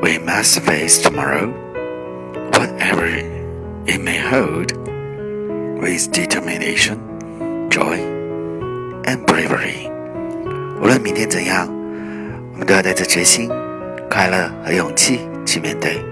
We must face tomorrow, whatever it may hold, with determination, joy, and bravery. 无论明天怎样，我们都要带着决心、快乐和勇气去面对。